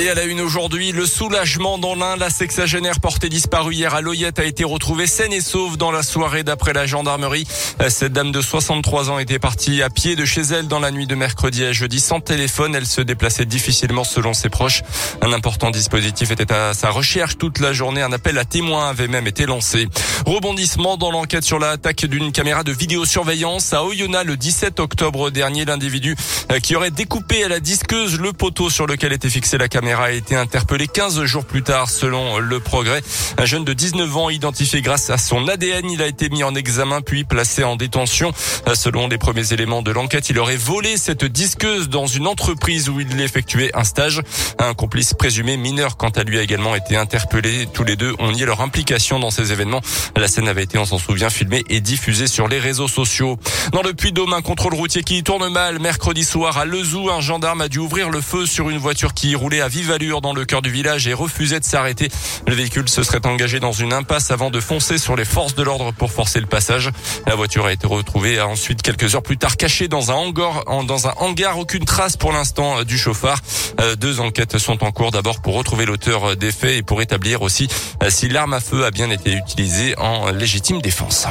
Et à la une aujourd'hui, le soulagement dans l'Ain. La sexagénaire portée disparue hier à Loyette a été retrouvée saine et sauve dans la soirée d'après la gendarmerie. Cette dame de 63 ans était partie à pied de chez elle dans la nuit de mercredi à jeudi sans téléphone. Elle se déplaçait difficilement selon ses proches. Un important dispositif était à sa recherche toute la journée. Un appel à témoins avait même été lancé. Rebondissement dans l'enquête sur l'attaque d'une caméra de vidéosurveillance à Oyonnax le 17 octobre dernier. L'individu euh, qui aurait découpé à la disqueuse le poteau sur lequel était fixée la caméra a été interpellé 15 jours plus tard selon le progrès. Un jeune de 19 ans identifié grâce à son ADN, il a été mis en examen puis placé en détention. Selon les premiers éléments de l'enquête, il aurait volé cette disqueuse dans une entreprise où il effectuait un stage. Un complice présumé mineur quant à lui a également été interpellé. Tous les deux ont nié leur implication dans ces événements. La scène avait été, on s'en souvient, filmée et diffusée sur les réseaux sociaux. Dans le Puy-Dôme, un contrôle routier qui tourne mal. Mercredi soir à Lezou, un gendarme a dû ouvrir le feu sur une voiture qui roulait à vive allure dans le cœur du village et refusait de s'arrêter. Le véhicule se serait engagé dans une impasse avant de foncer sur les forces de l'ordre pour forcer le passage. La voiture a été retrouvée ensuite quelques heures plus tard cachée dans un hangar. Dans un hangar, aucune trace pour l'instant du chauffard. Euh, deux enquêtes sont en cours d'abord pour retrouver l'auteur des faits et pour établir aussi euh, si l'arme à feu a bien été utilisée en légitime défense.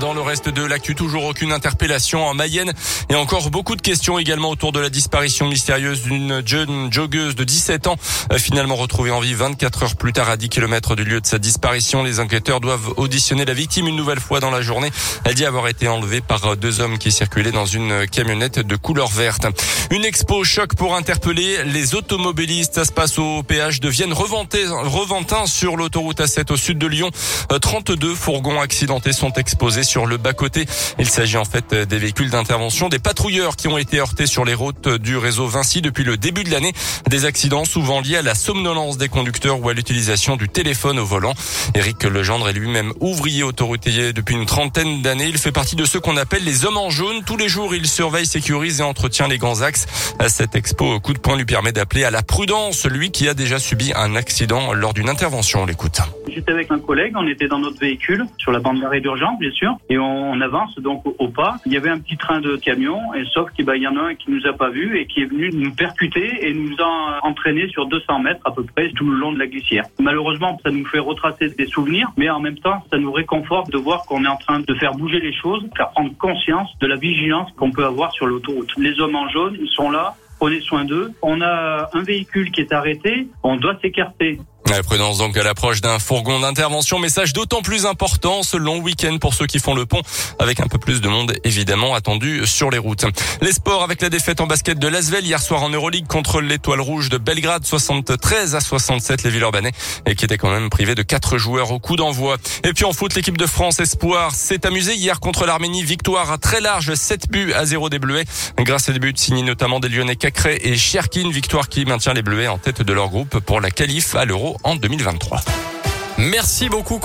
Dans le reste de l'actu, toujours aucune interpellation en Mayenne et encore beaucoup de questions également autour de la disparition mystérieuse d'une jeune joggeuse de 17 ans, euh, finalement retrouvée en vie 24 heures plus tard à 10 km du lieu de sa disparition. Les enquêteurs doivent auditionner la victime une nouvelle fois dans la journée. Elle dit avoir été enlevée par deux hommes qui circulaient dans une camionnette de couleur verte. Une expo choc pour interpeller les automobilistes. Ça se passe au péage de Vienne. Sur l'autoroute A7 au sud de Lyon. 32 euh, fourgons accidentés sont exposés sur le bas-côté. Il s'agit en fait des véhicules d'intervention, des patrouilleurs qui ont été heurtés sur les routes du réseau Vinci depuis le début de l'année. Des accidents souvent liés à la somnolence des conducteurs ou à l'utilisation du téléphone au volant. Éric Legendre est lui-même ouvrier autoroutier depuis une trentaine d'années. Il fait partie de ceux qu'on appelle les hommes en jaune. Tous les jours, il surveille, sécurise et entretient les grands axes. Cette expo coup de poing lui permet d'appeler à la prudence lui qui a déjà subi un accident lors d'une intervention. On l'écoute. J'étais avec un collègue, on était dans notre véhicule sur la bande d'arrêt d'urgence, et on, avance donc au, pas. Il y avait un petit train de camion et sauf qu'il ben, y en a un qui nous a pas vu et qui est venu nous percuter et nous a entraîné sur 200 mètres à peu près tout le long de la glissière. Malheureusement, ça nous fait retracer des souvenirs, mais en même temps, ça nous réconforte de voir qu'on est en train de faire bouger les choses, faire prendre conscience de la vigilance qu'on peut avoir sur l'autoroute. Les hommes en jaune, ils sont là, prenez soin d'eux. On a un véhicule qui est arrêté, on doit s'écarter. La prudence donc à l'approche d'un fourgon d'intervention. Message d'autant plus important ce long week-end pour ceux qui font le pont, avec un peu plus de monde évidemment attendu sur les routes. Les sports avec la défaite en basket de Lasvel hier soir en Euroleague contre l'Étoile Rouge de Belgrade, 73 à 67 les Villeurbanais, et qui étaient quand même privés de quatre joueurs au coup d'envoi. Et puis en foot, l'équipe de France Espoir s'est amusée hier contre l'Arménie. Victoire très large, 7 buts à 0 des Bleuets. Grâce à des buts signés notamment des Lyonnais Cacré et Cherkin. Victoire qui maintient les Bleuets en tête de leur groupe pour la qualif à l'Euro en 2023. Merci beaucoup.